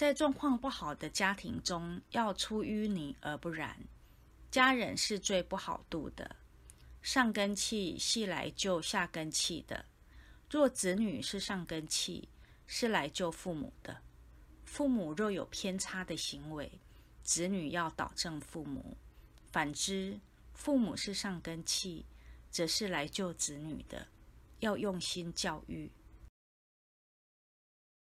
在状况不好的家庭中，要出淤泥而不染。家人是最不好度的，上根气系来救下根气的。若子女是上根气，是来救父母的。父母若有偏差的行为，子女要导正父母；反之，父母是上根气，则是来救子女的，要用心教育。